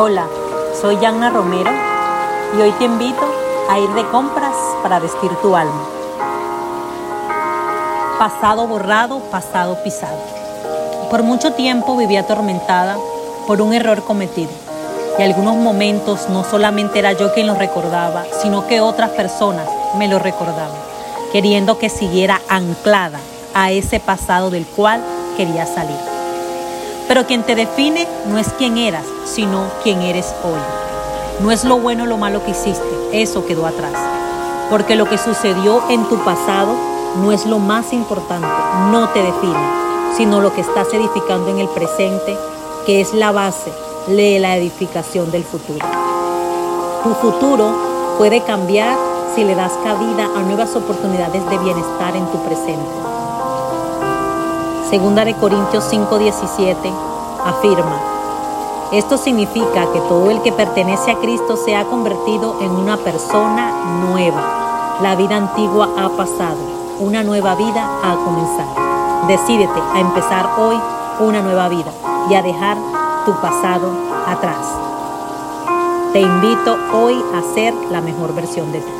Hola, soy Yanna Romero y hoy te invito a ir de compras para vestir tu alma. Pasado borrado, pasado pisado. Por mucho tiempo viví atormentada por un error cometido y algunos momentos no solamente era yo quien lo recordaba, sino que otras personas me lo recordaban, queriendo que siguiera anclada a ese pasado del cual quería salir. Pero quien te define no es quién eras, sino quién eres hoy. No es lo bueno o lo malo que hiciste, eso quedó atrás. Porque lo que sucedió en tu pasado no es lo más importante, no te define, sino lo que estás edificando en el presente, que es la base de la edificación del futuro. Tu futuro puede cambiar si le das cabida a nuevas oportunidades de bienestar en tu presente. Segunda de Corintios 5:17 afirma, esto significa que todo el que pertenece a Cristo se ha convertido en una persona nueva. La vida antigua ha pasado, una nueva vida ha comenzado. Decídete a empezar hoy una nueva vida y a dejar tu pasado atrás. Te invito hoy a ser la mejor versión de ti.